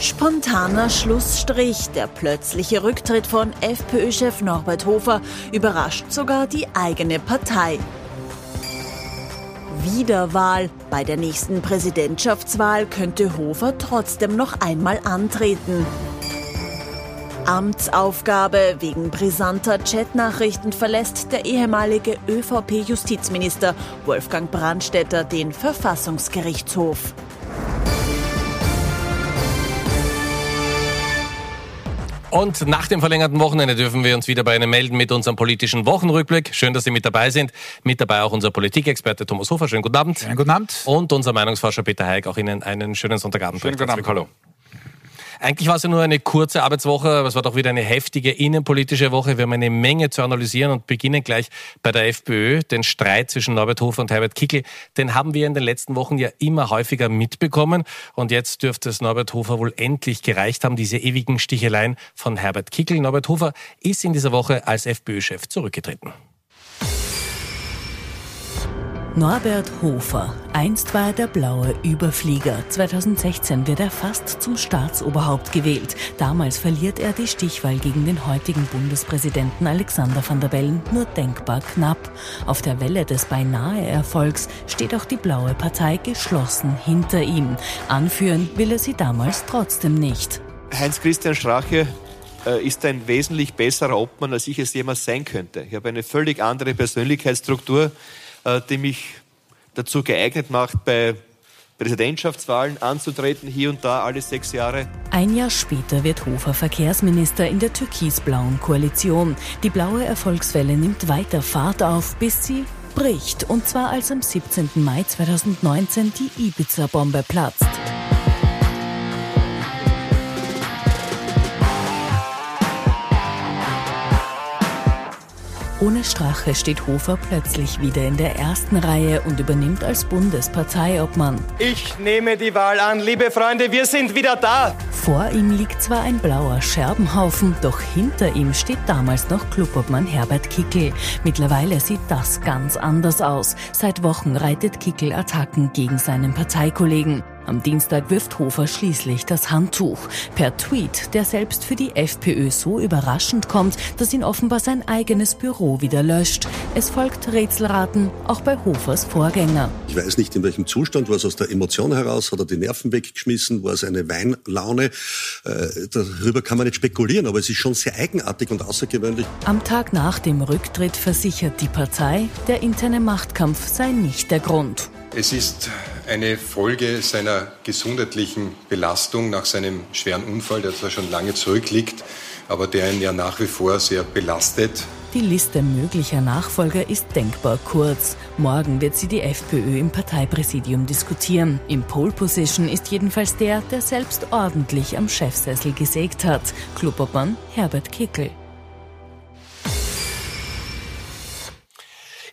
Spontaner Schlussstrich. Der plötzliche Rücktritt von FPÖ-Chef Norbert Hofer überrascht sogar die eigene Partei. Wiederwahl. Bei der nächsten Präsidentschaftswahl könnte Hofer trotzdem noch einmal antreten. Amtsaufgabe. Wegen brisanter Chatnachrichten verlässt der ehemalige ÖVP-Justizminister Wolfgang Brandstätter den Verfassungsgerichtshof. Und nach dem verlängerten Wochenende dürfen wir uns wieder bei Ihnen melden mit unserem politischen Wochenrückblick. Schön, dass Sie mit dabei sind. Mit dabei auch unser Politikexperte Thomas Hofer. Schönen guten Abend. Schönen guten Abend. Und unser Meinungsforscher Peter Heik. Auch Ihnen einen schönen Sonntagabend. Schönen guten Abend. Hallo. Eigentlich war es ja nur eine kurze Arbeitswoche, aber es war doch wieder eine heftige innenpolitische Woche. Wir haben eine Menge zu analysieren und beginnen gleich bei der FPÖ. Den Streit zwischen Norbert Hofer und Herbert Kickl, den haben wir in den letzten Wochen ja immer häufiger mitbekommen. Und jetzt dürfte es Norbert Hofer wohl endlich gereicht haben, diese ewigen Sticheleien von Herbert Kickl. Norbert Hofer ist in dieser Woche als FPÖ-Chef zurückgetreten. Norbert Hofer. Einst war er der blaue Überflieger. 2016 wird er fast zum Staatsoberhaupt gewählt. Damals verliert er die Stichwahl gegen den heutigen Bundespräsidenten Alexander van der Bellen nur denkbar knapp. Auf der Welle des beinahe Erfolgs steht auch die blaue Partei geschlossen hinter ihm. Anführen will er sie damals trotzdem nicht. Heinz-Christian Strache äh, ist ein wesentlich besserer Obmann, als ich es jemals sein könnte. Ich habe eine völlig andere Persönlichkeitsstruktur. Äh, die mich dazu geeignet macht, bei Präsidentschaftswahlen anzutreten, hier und da alle sechs Jahre. Ein Jahr später wird Hofer Verkehrsminister in der türkis-blauen Koalition. Die blaue Erfolgswelle nimmt weiter Fahrt auf, bis sie bricht. Und zwar als am 17. Mai 2019 die Ibiza-Bombe platzt. Ohne Strache steht Hofer plötzlich wieder in der ersten Reihe und übernimmt als Bundesparteiobmann. Ich nehme die Wahl an, liebe Freunde, wir sind wieder da. Vor ihm liegt zwar ein blauer Scherbenhaufen, doch hinter ihm steht damals noch Clubobmann Herbert Kickel. Mittlerweile sieht das ganz anders aus. Seit Wochen reitet Kickel Attacken gegen seinen Parteikollegen. Am Dienstag wirft Hofer schließlich das Handtuch. Per Tweet, der selbst für die FPÖ so überraschend kommt, dass ihn offenbar sein eigenes Büro wieder löscht. Es folgt Rätselraten, auch bei Hofers Vorgänger. Ich weiß nicht, in welchem Zustand, war es aus der Emotion heraus, hat er die Nerven weggeschmissen, war es eine Weinlaune. Äh, darüber kann man nicht spekulieren, aber es ist schon sehr eigenartig und außergewöhnlich. Am Tag nach dem Rücktritt versichert die Partei, der interne Machtkampf sei nicht der Grund. Es ist eine Folge seiner gesundheitlichen Belastung nach seinem schweren Unfall, der zwar schon lange zurückliegt, aber der ihn ja nach wie vor sehr belastet. Die Liste möglicher Nachfolger ist denkbar kurz. Morgen wird sie die FPÖ im Parteipräsidium diskutieren. Im Pole Position ist jedenfalls der, der selbst ordentlich am Chefsessel gesägt hat. Klubobmann Herbert Kickel.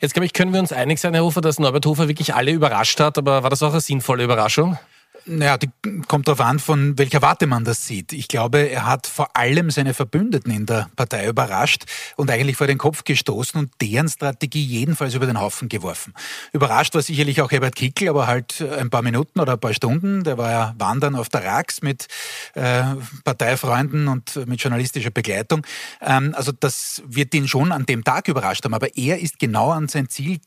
Jetzt, glaube ich, können wir uns einig sein, Herr Hofer, dass Norbert Hofer wirklich alle überrascht hat. Aber war das auch eine sinnvolle Überraschung? Naja, die kommt darauf an, von welcher Warte man das sieht. Ich glaube, er hat vor allem seine Verbündeten in der Partei überrascht und eigentlich vor den Kopf gestoßen und deren Strategie jedenfalls über den Haufen geworfen. Überrascht war sicherlich auch Herbert Kickl, aber halt ein paar Minuten oder ein paar Stunden. Der war ja wandern auf der Rax mit äh, Parteifreunden und mit journalistischer Begleitung. Ähm, also das wird ihn schon an dem Tag überrascht haben. Aber er ist genau an sein Ziel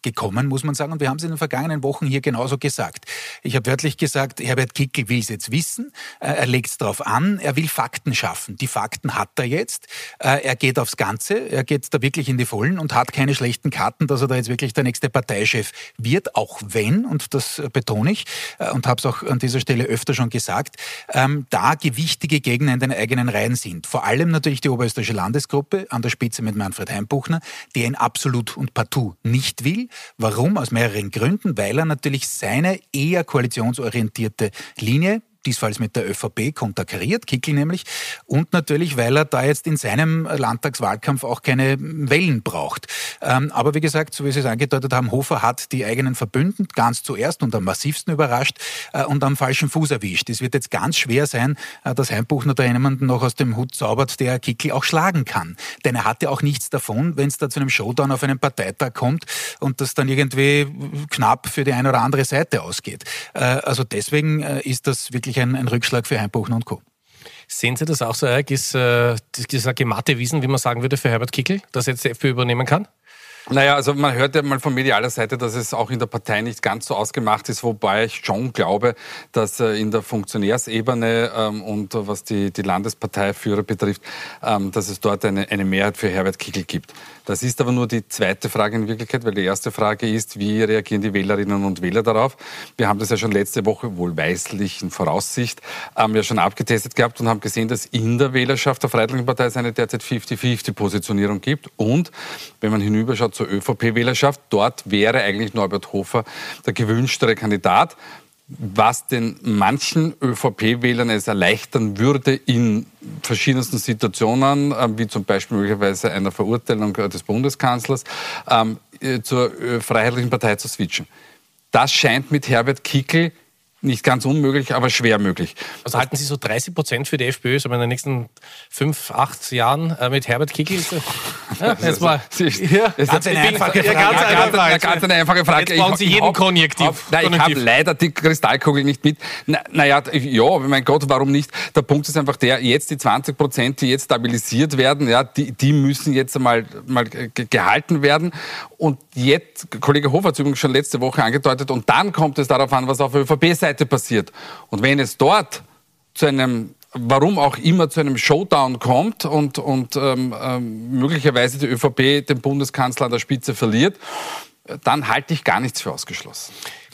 gekommen, muss man sagen. Und wir haben es in den vergangenen Wochen hier genauso gesagt. Ich habe wörtlich gesagt, gesagt, Herbert Kickel will es jetzt wissen, äh, er legt es darauf an, er will Fakten schaffen. Die Fakten hat er jetzt. Äh, er geht aufs Ganze, er geht da wirklich in die Vollen und hat keine schlechten Karten, dass er da jetzt wirklich der nächste Parteichef wird, auch wenn, und das betone ich äh, und habe es auch an dieser Stelle öfter schon gesagt, ähm, da gewichtige Gegner in den eigenen Reihen sind. Vor allem natürlich die Oberösterreichische Landesgruppe an der Spitze mit Manfred Heimbuchner, der ihn absolut und partout nicht will. Warum? Aus mehreren Gründen. Weil er natürlich seine eher koalitionsorientierte orientierte Linie diesfalls mit der ÖVP konterkariert, Kickel nämlich, und natürlich, weil er da jetzt in seinem Landtagswahlkampf auch keine Wellen braucht. Ähm, aber wie gesagt, so wie Sie es angedeutet haben, Hofer hat die eigenen Verbünden ganz zuerst und am massivsten überrascht äh, und am falschen Fuß erwischt. Es wird jetzt ganz schwer sein, äh, dass Heimbuchner da jemanden noch aus dem Hut zaubert, der Kickel auch schlagen kann. Denn er hat ja auch nichts davon, wenn es da zu einem Showdown auf einem Parteitag kommt und das dann irgendwie knapp für die eine oder andere Seite ausgeht. Äh, also deswegen ist das wirklich wirklich ein, ein Rückschlag für Heimbuchen und Co. Sehen Sie das auch so, Eric? Ist äh, dieser gematte Wiesen, wie man sagen würde, für Herbert Kickel, dass jetzt die FPÖ übernehmen kann? Naja, also man hört ja mal von medialer Seite, dass es auch in der Partei nicht ganz so ausgemacht ist, wobei ich schon glaube, dass äh, in der Funktionärsebene ähm, und was die, die Landesparteiführer betrifft, ähm, dass es dort eine, eine Mehrheit für Herbert Kickl gibt. Das ist aber nur die zweite Frage in Wirklichkeit, weil die erste Frage ist, wie reagieren die Wählerinnen und Wähler darauf? Wir haben das ja schon letzte Woche wohlweislich in Voraussicht ähm, ja schon abgetestet gehabt und haben gesehen, dass in der Wählerschaft der Freiheitlichen Partei es eine derzeit 50-50-Positionierung gibt. Und wenn man hinüberschaut, zur ÖVP-Wählerschaft. Dort wäre eigentlich Norbert Hofer der gewünschtere Kandidat was den manchen ÖVP-Wählern es erleichtern würde in verschiedensten Situationen, ähm, wie zum Beispiel möglicherweise einer Verurteilung des Bundeskanzlers, ähm, äh, zur äh, Freiheitlichen Partei zu switchen. Das scheint mit Herbert Kickel nicht ganz unmöglich, aber schwer möglich. Also halten Sie so 30 Prozent für die FPÖ, so in den nächsten fünf, acht Jahren äh, mit Herbert Kickl? Ja, jetzt mal. Ja, ganz eine einfache Frage. Ganz, eine, ganz eine einfache Frage. Jetzt brauchen Sie jeden Konjunktiv. Auf, nein, ich habe leider die Kristallkugel nicht mit. Naja, na ja, mein Gott, warum nicht? Der Punkt ist einfach der, jetzt die 20 Prozent, die jetzt stabilisiert werden, ja, die, die müssen jetzt einmal mal gehalten werden. Und jetzt, Kollege Hofer hat es übrigens schon letzte Woche angedeutet, und dann kommt es darauf an, was auf der ÖVP-Seite passiert. Und wenn es dort zu einem warum auch immer zu einem Showdown kommt und, und ähm, ähm, möglicherweise die ÖVP den Bundeskanzler an der Spitze verliert, dann halte ich gar nichts für ausgeschlossen.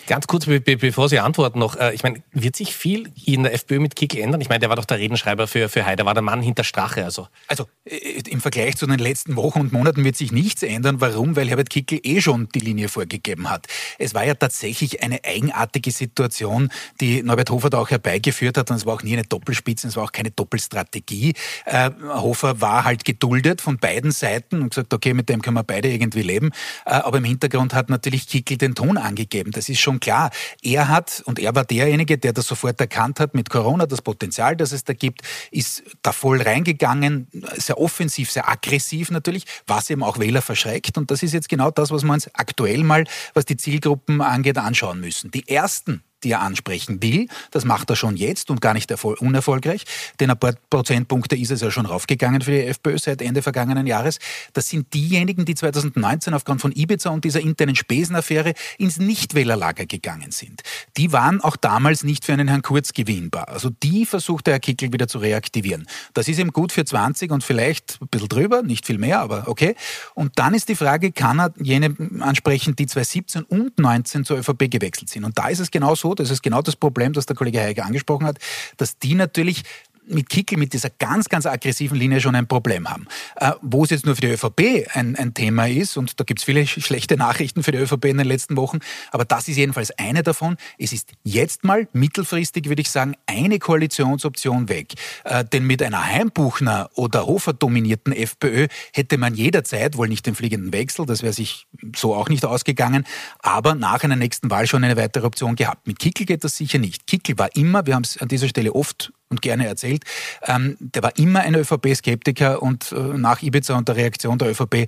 Ganz kurz, be bevor Sie antworten noch. Äh, ich meine, wird sich viel in der FPÖ mit Kickl ändern? Ich meine, der war doch der Redenschreiber für, für Haider, war der Mann hinter Strache. Also. also äh, im Vergleich zu den letzten Wochen und Monaten wird sich nichts ändern. Warum? Weil Herbert Kickl eh schon die Linie vorgegeben hat. Es war ja tatsächlich eine eigenartige Situation, die Norbert Hofer da auch herbeigeführt hat. Und es war auch nie eine Doppelspitze, es war auch keine Doppelstrategie. Äh, Hofer war halt geduldet von beiden Seiten und gesagt, okay, mit dem können wir beide irgendwie leben. Äh, aber im Hintergrund hat natürlich Kickl den Ton angegeben. Das ist schon klar, er hat, und er war derjenige, der das sofort erkannt hat mit Corona, das Potenzial, das es da gibt, ist da voll reingegangen, sehr offensiv, sehr aggressiv natürlich, was eben auch Wähler verschreckt. Und das ist jetzt genau das, was wir uns aktuell mal, was die Zielgruppen angeht, anschauen müssen. Die ersten die er ansprechen will. Das macht er schon jetzt und gar nicht unerfolgreich, denn ein paar Prozentpunkte ist es ja schon raufgegangen für die FPÖ seit Ende vergangenen Jahres. Das sind diejenigen, die 2019 aufgrund von Ibiza und dieser internen Spesenaffäre ins Nichtwählerlager gegangen sind. Die waren auch damals nicht für einen Herrn Kurz gewinnbar. Also die versucht der Herr Kickel wieder zu reaktivieren. Das ist ihm gut für 20 und vielleicht ein bisschen drüber, nicht viel mehr, aber okay. Und dann ist die Frage, kann er jene ansprechen, die 2017 und 19 zur ÖVP gewechselt sind? Und da ist es genauso so, das ist genau das Problem, das der Kollege Heiger angesprochen hat, dass die natürlich mit Kickel, mit dieser ganz, ganz aggressiven Linie schon ein Problem haben. Äh, wo es jetzt nur für die ÖVP ein, ein Thema ist, und da gibt es viele schlechte Nachrichten für die ÖVP in den letzten Wochen, aber das ist jedenfalls eine davon. Es ist jetzt mal mittelfristig, würde ich sagen, eine Koalitionsoption weg. Äh, denn mit einer Heimbuchner oder Hofer dominierten FPÖ hätte man jederzeit, wohl nicht den fliegenden Wechsel, das wäre sich so auch nicht ausgegangen, aber nach einer nächsten Wahl schon eine weitere Option gehabt. Mit Kickel geht das sicher nicht. Kickel war immer, wir haben es an dieser Stelle oft und gerne erzählt. Ähm, der war immer ein ÖVP-Skeptiker und äh, nach Ibiza und der Reaktion der ÖVP äh,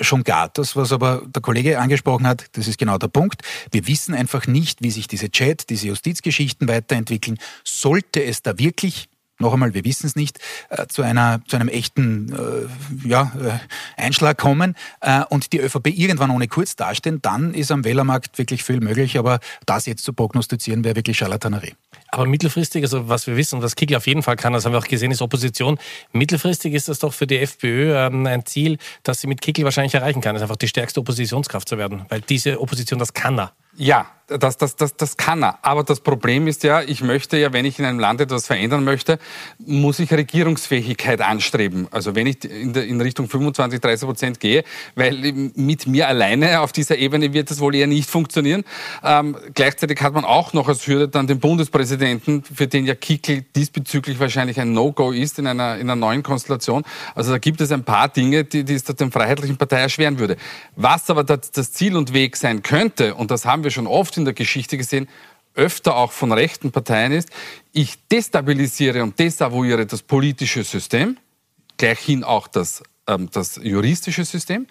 schon gar. Das, was aber der Kollege angesprochen hat, das ist genau der Punkt. Wir wissen einfach nicht, wie sich diese Chat, diese Justizgeschichten weiterentwickeln. Sollte es da wirklich noch einmal, wir wissen es nicht, äh, zu, einer, zu einem echten äh, ja, äh, Einschlag kommen äh, und die ÖVP irgendwann ohne Kurz dastehen, dann ist am Wählermarkt wirklich viel möglich. Aber das jetzt zu prognostizieren, wäre wirklich Charlatanerie. Aber mittelfristig, also was wir wissen, was Kickl auf jeden Fall kann, das haben wir auch gesehen, ist Opposition. Mittelfristig ist das doch für die FPÖ ähm, ein Ziel, das sie mit Kickl wahrscheinlich erreichen kann, ist einfach die stärkste Oppositionskraft zu werden. Weil diese Opposition, das kann er. Ja, das, das, das, das kann er. Aber das Problem ist ja, ich möchte ja, wenn ich in einem Land etwas verändern möchte, muss ich Regierungsfähigkeit anstreben. Also wenn ich in, der, in Richtung 25, 30 Prozent gehe, weil mit mir alleine auf dieser Ebene wird das wohl eher nicht funktionieren. Ähm, gleichzeitig hat man auch noch als Hürde dann den Bundespräsidenten, für den ja Kickel diesbezüglich wahrscheinlich ein No-Go ist in einer, in einer neuen Konstellation. Also da gibt es ein paar Dinge, die, die es der Freiheitlichen Partei erschweren würde. Was aber das, das Ziel und Weg sein könnte, und das haben wir schon oft in der Geschichte gesehen, öfter auch von rechten Parteien ist, ich destabilisiere und desavouiere das politische System, gleichhin auch das ähm, das juristische System.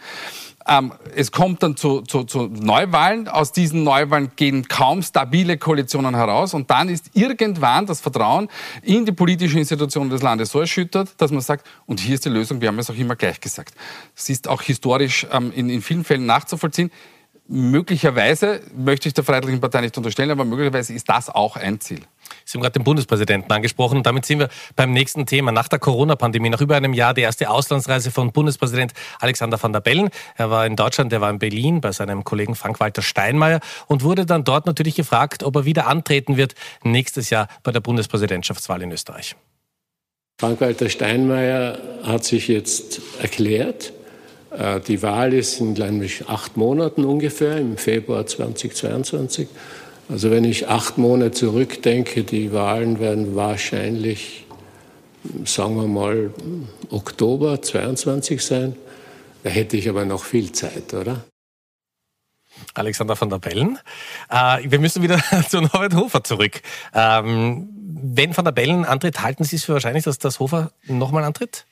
Ähm, es kommt dann zu, zu, zu Neuwahlen. Aus diesen Neuwahlen gehen kaum stabile Koalitionen heraus. Und dann ist irgendwann das Vertrauen in die politischen Institutionen des Landes so erschüttert, dass man sagt, und hier ist die Lösung, wir haben es auch immer gleich gesagt. Es ist auch historisch ähm, in, in vielen Fällen nachzuvollziehen. Möglicherweise, möchte ich der Freiheitlichen Partei nicht unterstellen, aber möglicherweise ist das auch ein Ziel. Sie haben gerade den Bundespräsidenten angesprochen und damit sind wir beim nächsten Thema. Nach der Corona-Pandemie, nach über einem Jahr die erste Auslandsreise von Bundespräsident Alexander van der Bellen. Er war in Deutschland, er war in Berlin bei seinem Kollegen Frank-Walter Steinmeier und wurde dann dort natürlich gefragt, ob er wieder antreten wird nächstes Jahr bei der Bundespräsidentschaftswahl in Österreich. Frank-Walter Steinmeier hat sich jetzt erklärt. Äh, die Wahl ist in nämlich acht Monaten ungefähr, im Februar 2022. Also wenn ich acht Monate zurückdenke, die Wahlen werden wahrscheinlich, sagen wir mal, Oktober 22 sein. Da hätte ich aber noch viel Zeit, oder? Alexander van der Bellen. Äh, wir müssen wieder zu Norbert Hofer zurück. Ähm, wenn van der Bellen antritt, halten Sie es für wahrscheinlich, dass das Hofer nochmal antritt?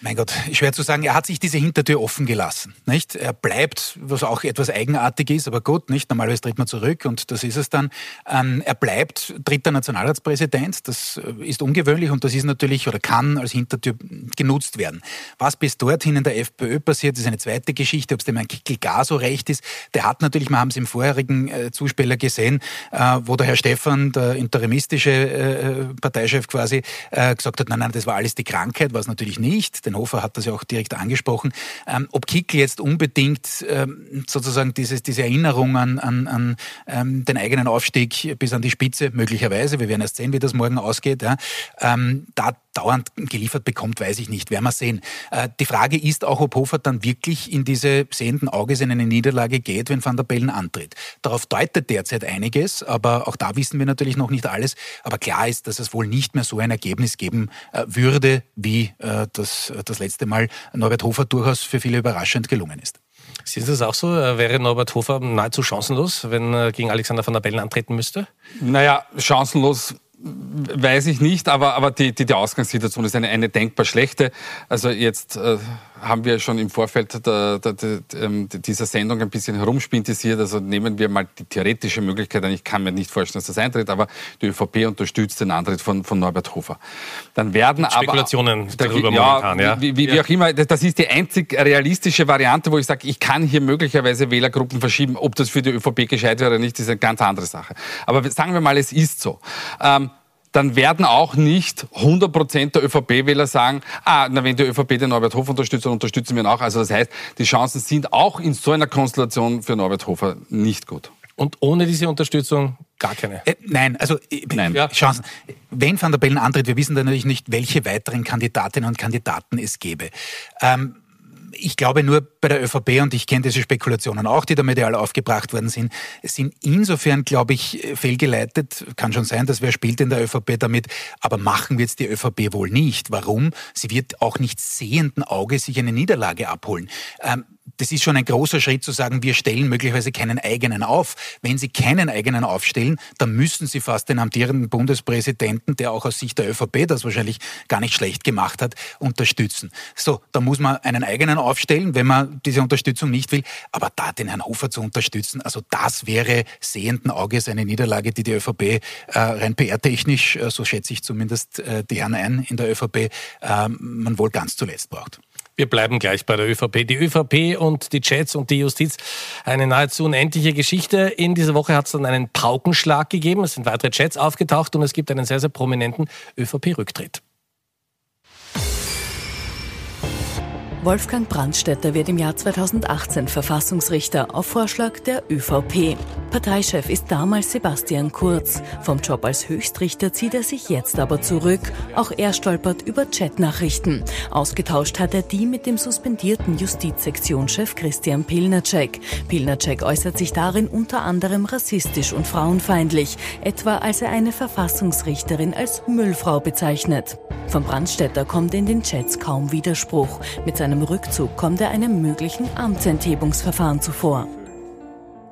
Mein Gott, schwer zu sagen. Er hat sich diese Hintertür offen gelassen, nicht? Er bleibt, was auch etwas eigenartig ist, aber gut, nicht? Normalerweise tritt man zurück und das ist es dann. Ähm, er bleibt dritter Nationalratspräsident. Das äh, ist ungewöhnlich und das ist natürlich oder kann als Hintertür genutzt werden. Was bis dorthin in der FPÖ passiert, ist eine zweite Geschichte. Ob es dem Herrn Kickel gar so recht ist, der hat natürlich, wir haben es im vorherigen äh, Zuspieler gesehen, äh, wo der Herr Stefan, der interimistische äh, Parteichef quasi, äh, gesagt hat, nein, nein, das war alles die Krankheit, war es natürlich nicht den Hofer hat das ja auch direkt angesprochen, ähm, ob Kickl jetzt unbedingt ähm, sozusagen dieses, diese Erinnerung an, an, an ähm, den eigenen Aufstieg bis an die Spitze, möglicherweise, wir werden erst sehen, wie das morgen ausgeht, ja, ähm, da dauernd geliefert bekommt, weiß ich nicht, werden wir sehen. Äh, die Frage ist auch, ob Hofer dann wirklich in diese sehenden Auges in eine Niederlage geht, wenn Van der Bellen antritt. Darauf deutet derzeit einiges, aber auch da wissen wir natürlich noch nicht alles. Aber klar ist, dass es wohl nicht mehr so ein Ergebnis geben äh, würde, wie äh, das das letzte Mal Norbert Hofer durchaus für viele überraschend gelungen ist. Sehen Sie das auch so? Wäre Norbert Hofer nahezu chancenlos, wenn er gegen Alexander van der Bellen antreten müsste? Naja, chancenlos weiß ich nicht, aber, aber die, die, die Ausgangssituation ist eine, eine denkbar schlechte. Also jetzt äh, haben wir schon im Vorfeld der, der, der, dieser Sendung ein bisschen herumspintisiert. Also nehmen wir mal die theoretische Möglichkeit an. Ich kann mir nicht vorstellen, dass das eintritt, aber die ÖVP unterstützt den Antritt von, von Norbert Hofer. Dann werden Mit Spekulationen aber, darüber ja, momentan, ja. Wie, wie, wie auch immer, das ist die einzig realistische Variante, wo ich sage, ich kann hier möglicherweise Wählergruppen verschieben. Ob das für die ÖVP gescheit wäre oder nicht, ist eine ganz andere Sache. Aber sagen wir mal, es ist so. Ähm, dann werden auch nicht 100% der ÖVP-Wähler sagen, ah, na, wenn die ÖVP den Norbert Hofer unterstützt, dann unterstützen wir ihn auch. Also das heißt, die Chancen sind auch in so einer Konstellation für Norbert Hofer nicht gut. Und ohne diese Unterstützung gar keine? Äh, nein, also äh, nein. Ja. Chancen. Wenn Van der Bellen antritt, wir wissen dann natürlich nicht, welche weiteren Kandidatinnen und Kandidaten es gäbe. Ähm, ich glaube nur bei der ÖVP, und ich kenne diese Spekulationen auch, die da medial aufgebracht worden sind, sind insofern, glaube ich, fehlgeleitet. Kann schon sein, dass wer spielt in der ÖVP damit, aber machen wird es die ÖVP wohl nicht. Warum? Sie wird auch nicht sehenden Auge sich eine Niederlage abholen. Ähm, das ist schon ein großer Schritt zu sagen, wir stellen möglicherweise keinen eigenen auf. Wenn Sie keinen eigenen aufstellen, dann müssen Sie fast den amtierenden Bundespräsidenten, der auch aus Sicht der ÖVP das wahrscheinlich gar nicht schlecht gemacht hat, unterstützen. So, da muss man einen eigenen aufstellen, wenn man diese Unterstützung nicht will. Aber da den Herrn Hofer zu unterstützen, also das wäre sehenden Auges eine Niederlage, die die ÖVP äh, rein PR-technisch, äh, so schätze ich zumindest äh, die Herren ein in der ÖVP, äh, man wohl ganz zuletzt braucht. Wir bleiben gleich bei der ÖVP. Die ÖVP und die Chats und die Justiz, eine nahezu unendliche Geschichte. In dieser Woche hat es dann einen Paukenschlag gegeben. Es sind weitere Chats aufgetaucht und es gibt einen sehr, sehr prominenten ÖVP-Rücktritt. Wolfgang Brandstätter wird im Jahr 2018 Verfassungsrichter auf Vorschlag der ÖVP. Parteichef ist damals Sebastian Kurz. Vom Job als Höchstrichter zieht er sich jetzt aber zurück. Auch er stolpert über Chatnachrichten. Ausgetauscht hat er die mit dem suspendierten Justizsektionschef Christian Pilnacek. Pilnacek äußert sich darin unter anderem rassistisch und frauenfeindlich, etwa als er eine Verfassungsrichterin als Müllfrau bezeichnet. Von Brandstätter kommt in den Chats kaum Widerspruch. Mit seinem Rückzug kommt er einem möglichen Amtsenthebungsverfahren zuvor.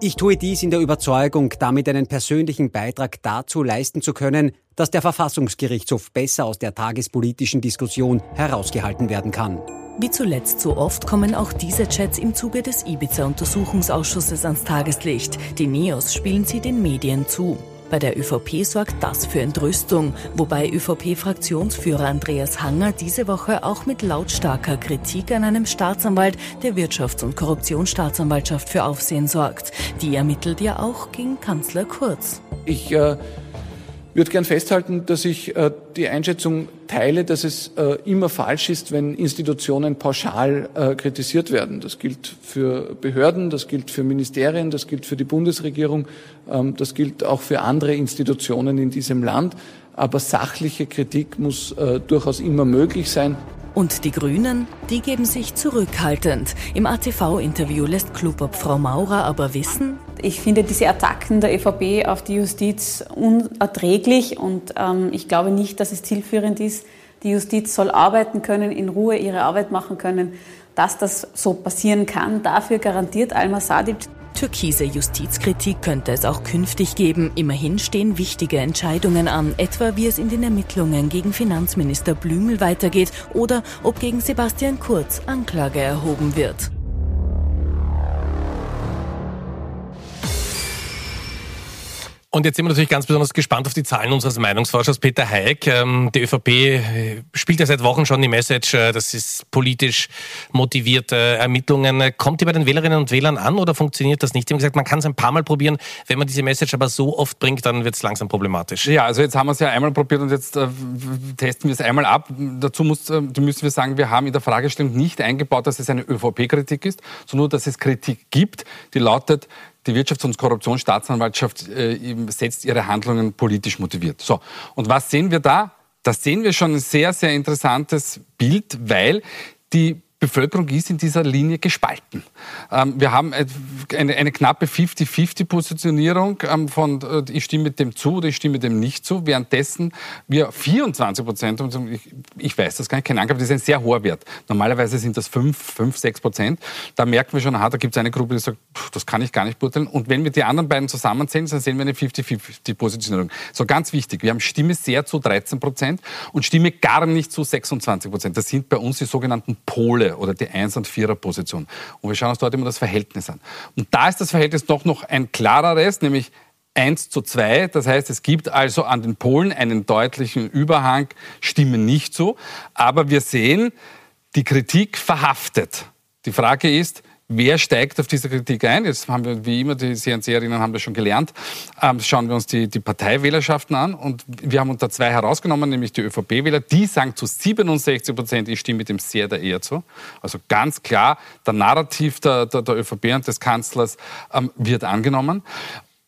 Ich tue dies in der Überzeugung, damit einen persönlichen Beitrag dazu leisten zu können, dass der Verfassungsgerichtshof besser aus der tagespolitischen Diskussion herausgehalten werden kann. Wie zuletzt so oft kommen auch diese Chats im Zuge des Ibiza-Untersuchungsausschusses ans Tageslicht. Die Neos spielen sie den Medien zu. Bei der ÖVP sorgt das für Entrüstung, wobei ÖVP-Fraktionsführer Andreas Hanger diese Woche auch mit lautstarker Kritik an einem Staatsanwalt der Wirtschafts- und Korruptionsstaatsanwaltschaft für Aufsehen sorgt. Die ermittelt ja auch gegen Kanzler Kurz. Ich äh, würde gern festhalten, dass ich äh, die Einschätzung teile, dass es äh, immer falsch ist, wenn Institutionen pauschal äh, kritisiert werden. Das gilt für Behörden, das gilt für Ministerien, das gilt für die Bundesregierung, ähm, das gilt auch für andere Institutionen in diesem Land. Aber sachliche Kritik muss äh, durchaus immer möglich sein. Und die Grünen, die geben sich zurückhaltend. Im ATV-Interview lässt Klubop Frau Maurer aber wissen, ich finde diese Attacken der ÖVP auf die Justiz unerträglich und ähm, ich glaube nicht, dass es zielführend ist. Die Justiz soll arbeiten können, in Ruhe ihre Arbeit machen können. Dass das so passieren kann, dafür garantiert Alma Sadic Türkise Justizkritik könnte es auch künftig geben. Immerhin stehen wichtige Entscheidungen an, etwa wie es in den Ermittlungen gegen Finanzminister Blümel weitergeht oder ob gegen Sebastian Kurz Anklage erhoben wird. Und jetzt sind wir natürlich ganz besonders gespannt auf die Zahlen unseres Meinungsforschers Peter Haig. Ähm, die ÖVP äh, spielt ja seit Wochen schon die Message, äh, das ist politisch motivierte Ermittlungen. Kommt die bei den Wählerinnen und Wählern an oder funktioniert das nicht? Sie haben gesagt, man kann es ein paar Mal probieren. Wenn man diese Message aber so oft bringt, dann wird es langsam problematisch. Ja, also jetzt haben wir es ja einmal probiert und jetzt äh, testen wir es einmal ab. Dazu muss, müssen wir sagen, wir haben in der Fragestellung nicht eingebaut, dass es eine ÖVP-Kritik ist, sondern nur, dass es Kritik gibt, die lautet, die Wirtschafts- und Korruptionsstaatsanwaltschaft äh, setzt ihre Handlungen politisch motiviert. So, und was sehen wir da? Da sehen wir schon ein sehr, sehr interessantes Bild, weil die Bevölkerung ist in dieser Linie gespalten. Ähm, wir haben eine, eine knappe 50-50-Positionierung ähm, von äh, ich stimme dem zu oder ich stimme dem nicht zu, währenddessen wir 24 Prozent, ich, ich, weiß das gar nicht, keine Angabe, das ist ein sehr hoher Wert. Normalerweise sind das 5, 5 6 Prozent. Da merken wir schon, aha, da gibt es eine Gruppe, die sagt, das kann ich gar nicht beurteilen. Und wenn wir die anderen beiden zusammenzählen, dann sehen wir eine 50-50-Positionierung. So ganz wichtig, wir haben Stimme sehr zu 13 Prozent und Stimme gar nicht zu 26 Prozent. Das sind bei uns die sogenannten Pole. Oder die 1- und 4er-Position. Und wir schauen uns dort immer das Verhältnis an. Und da ist das Verhältnis doch noch ein klareres, nämlich 1 zu 2. Das heißt, es gibt also an den Polen einen deutlichen Überhang, stimmen nicht so. Aber wir sehen, die Kritik verhaftet. Die Frage ist, Wer steigt auf diese Kritik ein? Jetzt haben wir, wie immer, die CNC-Erinnen haben das schon gelernt. Ähm, schauen wir uns die, die Parteiwählerschaften an. Und wir haben unter zwei herausgenommen, nämlich die ÖVP-Wähler. Die sagen zu 67 Prozent, ich stimme dem sehr der eher zu. Also ganz klar, der Narrativ der, der, der ÖVP und des Kanzlers ähm, wird angenommen.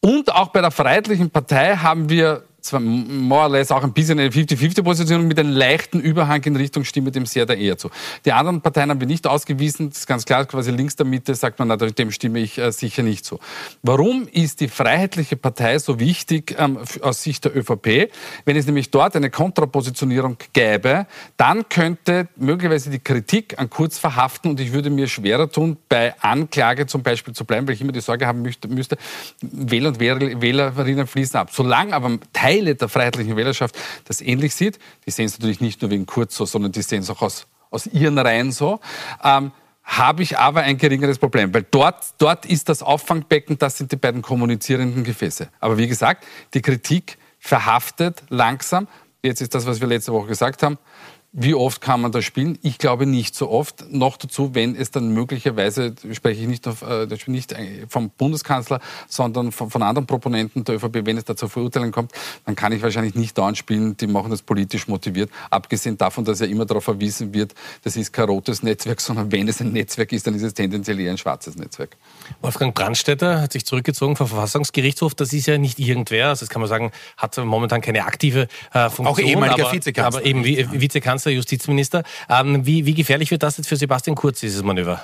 Und auch bei der Freiheitlichen Partei haben wir zwar more or less auch ein bisschen eine 50-50-Position mit einem leichten Überhang in Richtung Stimme dem sehr da eher zu. Die anderen Parteien haben wir nicht ausgewiesen. Das ist ganz klar, quasi links der Mitte sagt man, na, dem stimme ich äh, sicher nicht zu. Warum ist die Freiheitliche Partei so wichtig ähm, aus Sicht der ÖVP? Wenn es nämlich dort eine Kontrapositionierung gäbe, dann könnte möglicherweise die Kritik an Kurz verhaften und ich würde mir schwerer tun, bei Anklage zum Beispiel zu bleiben, weil ich immer die Sorge haben müsste, müsste Wähler und Wählerinnen fließen ab. Solange aber Teil Teile der freiheitlichen Wählerschaft das ähnlich sieht. Die sehen es natürlich nicht nur wegen Kurz so, sondern die sehen es auch aus, aus ihren Reihen so. Ähm, habe ich aber ein geringeres Problem, weil dort, dort ist das Auffangbecken, das sind die beiden kommunizierenden Gefäße. Aber wie gesagt, die Kritik verhaftet langsam. Jetzt ist das, was wir letzte Woche gesagt haben. Wie oft kann man das spielen? Ich glaube nicht so oft. Noch dazu, wenn es dann möglicherweise, spreche ich nicht, auf, äh, nicht vom Bundeskanzler, sondern von, von, anderen Proponenten der ÖVP, wenn es da zur Verurteilung kommt, dann kann ich wahrscheinlich nicht dauernd spielen. Die machen das politisch motiviert. Abgesehen davon, dass ja immer darauf verwiesen wird, das ist kein rotes Netzwerk, sondern wenn es ein Netzwerk ist, dann ist es tendenziell eher ein schwarzes Netzwerk. Wolfgang Brandstätter hat sich zurückgezogen vom Verfassungsgerichtshof. Das ist ja nicht irgendwer. Also das kann man sagen, hat momentan keine aktive äh, Funktion. Auch ehemaliger aber, Vizekanzler. Aber eben Vizekanzler, Justizminister. Ähm, wie, wie gefährlich wird das jetzt für Sebastian Kurz, dieses Manöver?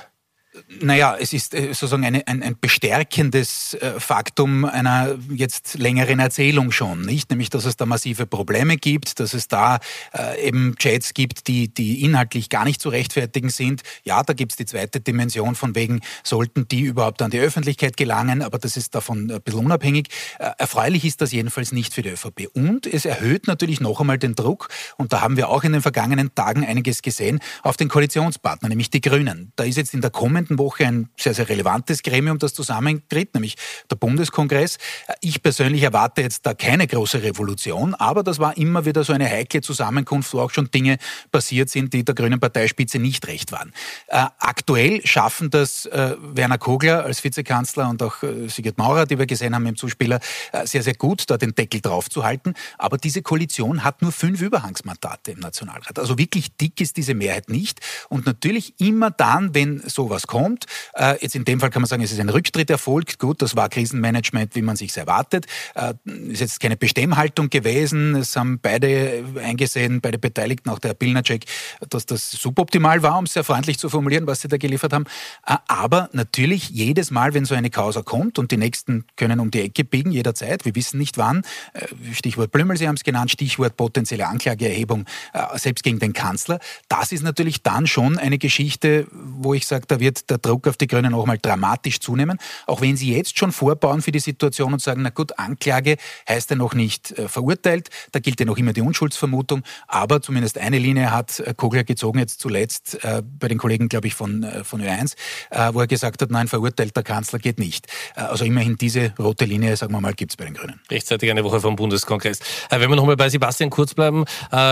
Naja, es ist äh, sozusagen eine, ein, ein bestärkendes äh, Faktum einer jetzt längeren Erzählung schon, nicht? Nämlich, dass es da massive Probleme gibt, dass es da äh, eben Chats gibt, die, die inhaltlich gar nicht zu rechtfertigen sind. Ja, da gibt es die zweite Dimension von wegen, sollten die überhaupt an die Öffentlichkeit gelangen, aber das ist davon ein bisschen unabhängig. Äh, erfreulich ist das jedenfalls nicht für die ÖVP. Und es erhöht natürlich noch einmal den Druck, und da haben wir auch in den vergangenen Tagen einiges gesehen, auf den Koalitionspartner, nämlich die Grünen. Da ist jetzt in der kommenden Woche ein sehr, sehr relevantes Gremium, das zusammentritt, nämlich der Bundeskongress. Ich persönlich erwarte jetzt da keine große Revolution, aber das war immer wieder so eine heikle Zusammenkunft, wo auch schon Dinge passiert sind, die der Grünen Parteispitze nicht recht waren. Äh, aktuell schaffen das äh, Werner Kogler als Vizekanzler und auch äh, Sigrid Maurer, die wir gesehen haben im Zuspieler, äh, sehr, sehr gut, da den Deckel drauf zu halten. Aber diese Koalition hat nur fünf Überhangsmandate im Nationalrat. Also wirklich dick ist diese Mehrheit nicht. Und natürlich immer dann, wenn sowas kommt, äh, jetzt in dem Fall kann man sagen, es ist ein Rücktritt erfolgt. Gut, das war Krisenmanagement, wie man sich erwartet. Äh, ist jetzt keine Bestemmhaltung gewesen. Es haben beide eingesehen, beide Beteiligten, auch der Pilnacek, dass das suboptimal war, um es sehr freundlich zu formulieren, was sie da geliefert haben. Äh, aber natürlich jedes Mal, wenn so eine Causa kommt und die Nächsten können um die Ecke biegen, jederzeit, wir wissen nicht wann, äh, Stichwort Blümel, Sie haben es genannt, Stichwort potenzielle Anklageerhebung, äh, selbst gegen den Kanzler, das ist natürlich dann schon eine Geschichte, wo ich sage, da wird der Druck auf die Grünen noch mal dramatisch zunehmen, auch wenn sie jetzt schon vorbauen für die Situation und sagen, na gut, Anklage heißt ja noch nicht äh, verurteilt, da gilt ja noch immer die Unschuldsvermutung, aber zumindest eine Linie hat äh, Kogler gezogen jetzt zuletzt äh, bei den Kollegen, glaube ich, von, äh, von Ö1, äh, wo er gesagt hat, nein, verurteilter Kanzler geht nicht. Also immerhin diese rote Linie, sagen wir mal, gibt es bei den Grünen. Rechtzeitig eine Woche vom Bundeskongress. wenn wir nochmal bei Sebastian Kurz bleiben,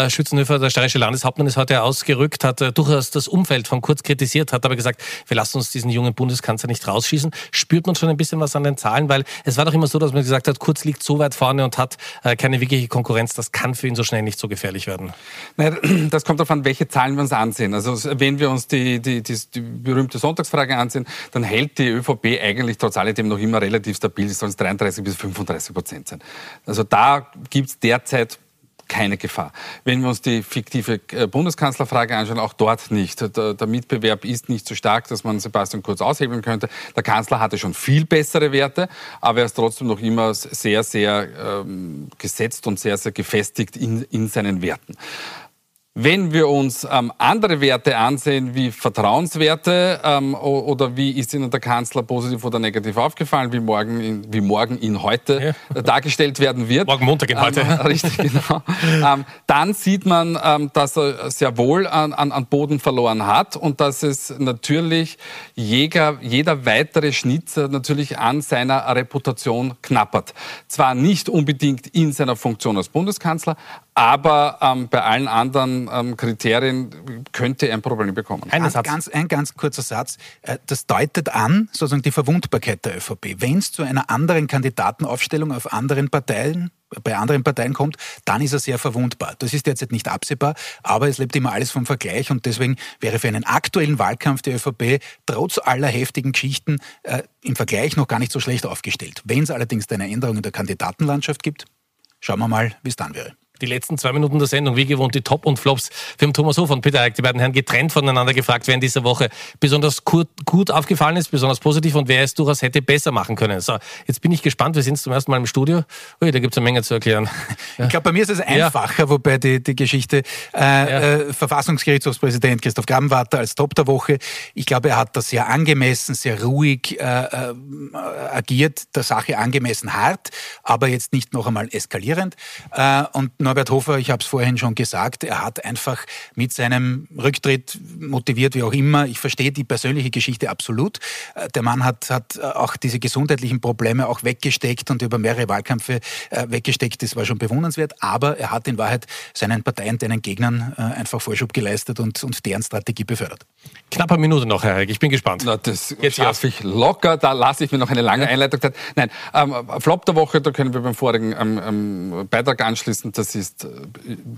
Schützenhöfer, der steirische Landeshauptmann, ist heute ausgerückt, hat durchaus das Umfeld von Kurz kritisiert, hat aber gesagt, wir lassen uns diesen jungen Bundeskanzler nicht rausschießen. Spürt man schon ein bisschen was an den Zahlen? Weil es war doch immer so, dass man gesagt hat, Kurz liegt so weit vorne und hat äh, keine wirkliche Konkurrenz. Das kann für ihn so schnell nicht so gefährlich werden. Naja, das kommt darauf an, welche Zahlen wir uns ansehen. Also wenn wir uns die, die, die, die berühmte Sonntagsfrage ansehen, dann hält die ÖVP eigentlich trotz alledem noch immer relativ stabil. Es sollen 33 bis 35 Prozent sein. Also da gibt es derzeit keine Gefahr. Wenn wir uns die fiktive äh, Bundeskanzlerfrage anschauen, auch dort nicht. Der, Mitbewerb ist nicht so stark, dass man Sebastian Kurz aushebeln könnte. Der Kanzler hatte schon viel bessere Werte, aber er ist trotzdem noch immer sehr, sehr ähm, gesetzt und sehr, sehr gefestigt in, in seinen Werten. Wenn wir uns ähm, andere Werte ansehen, wie Vertrauenswerte ähm, oder wie ist Ihnen der Kanzler positiv oder negativ aufgefallen, wie morgen, in, wie morgen ihn heute ja. dargestellt werden wird. Morgen Montag in heute. Ähm, richtig, genau. Ähm, dann sieht man, ähm, dass er sehr wohl an, an, an, Boden verloren hat und dass es natürlich jeder, jeder weitere Schnitzer natürlich an seiner Reputation knappert. Zwar nicht unbedingt in seiner Funktion als Bundeskanzler, aber ähm, bei allen anderen ähm, Kriterien könnte er ein Problem bekommen. Ein, ganz, ein ganz kurzer Satz. Äh, das deutet an, sozusagen die Verwundbarkeit der ÖVP. Wenn es zu einer anderen Kandidatenaufstellung auf anderen Parteien bei anderen Parteien kommt, dann ist er sehr verwundbar. Das ist derzeit nicht absehbar, aber es lebt immer alles vom Vergleich und deswegen wäre für einen aktuellen Wahlkampf der ÖVP trotz aller heftigen Geschichten äh, im Vergleich noch gar nicht so schlecht aufgestellt. Wenn es allerdings eine Änderung in der Kandidatenlandschaft gibt, schauen wir mal, wie es dann wäre die letzten zwei Minuten der Sendung, wie gewohnt, die Top und Flops. Wir haben Thomas Hof und Peter Eick, die beiden Herren getrennt voneinander gefragt, wer in dieser Woche besonders gut, gut aufgefallen ist, besonders positiv und wer es durchaus hätte besser machen können. So, jetzt bin ich gespannt. Wir sind zum ersten Mal im Studio. Ui, da gibt es eine Menge zu erklären. Ja. Ich glaube, bei mir ist es einfacher, ja. wobei die, die Geschichte äh, ja. äh, Verfassungsgerichtshofspräsident Christoph Grabenwarter als Top der Woche, ich glaube, er hat das sehr angemessen, sehr ruhig äh, äh, agiert, der Sache angemessen hart, aber jetzt nicht noch einmal eskalierend. Äh, und Norbert Hofer, ich habe es vorhin schon gesagt, er hat einfach mit seinem Rücktritt motiviert, wie auch immer, ich verstehe die persönliche Geschichte absolut. Äh, der Mann hat, hat äh, auch diese gesundheitlichen Probleme auch weggesteckt und über mehrere Wahlkämpfe äh, weggesteckt. Das war schon bewundernswert, aber er hat in Wahrheit seinen Parteien, seinen Gegnern einfach Vorschub geleistet und, und deren Strategie befördert. Knapper Minute noch, Herr Heck, ich bin gespannt. Na, das Jetzt schaffe ich locker, da lasse ich mir noch eine lange Einleitung. Nein, ähm, Flop der Woche, da können wir beim vorigen ähm, ähm, Beitrag anschließen, das ist ist äh,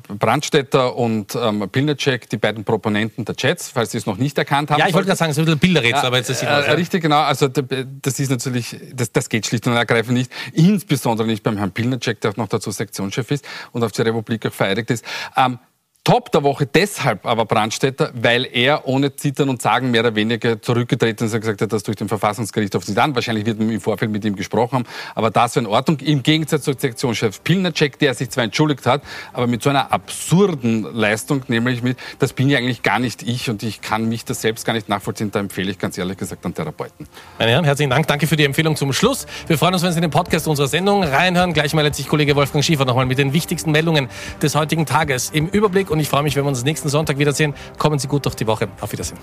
Brandstätter und ähm, Pilnacek, die beiden Proponenten der Chats, falls Sie es noch nicht erkannt haben. Ja, ich wollte gerade sagen, es ist ein bisschen Bilderrätsel, ja, aber jetzt ist es äh, aus, ja. Richtig, genau. Also das ist natürlich, das, das geht schlicht und ergreifend nicht. Insbesondere nicht beim Herrn Pilnacek, der auch noch dazu Sektionschef ist und auf die Republik auch vereidigt ist. Ähm, Top der Woche deshalb aber Brandstätter, weil er ohne Zittern und Sagen mehr oder weniger zurückgetreten ist und gesagt hat, dass durch den Verfassungsgerichtshof nicht an. Wahrscheinlich wird man im Vorfeld mit ihm gesprochen haben. Aber das war in Ordnung. Im Gegensatz zu Sektionschef Pilnacek, der sich zwar entschuldigt hat, aber mit so einer absurden Leistung, nämlich mit, das bin ja eigentlich gar nicht ich und ich kann mich das selbst gar nicht nachvollziehen. Da empfehle ich ganz ehrlich gesagt an Therapeuten. Meine Herren, herzlichen Dank. Danke für die Empfehlung zum Schluss. Wir freuen uns, wenn Sie den Podcast unserer Sendung reinhören. Gleich meldet sich Kollege Wolfgang Schiefer nochmal mit den wichtigsten Meldungen des heutigen Tages im Überblick und ich freue mich, wenn wir uns nächsten Sonntag wiedersehen. Kommen Sie gut durch die Woche. Auf Wiedersehen.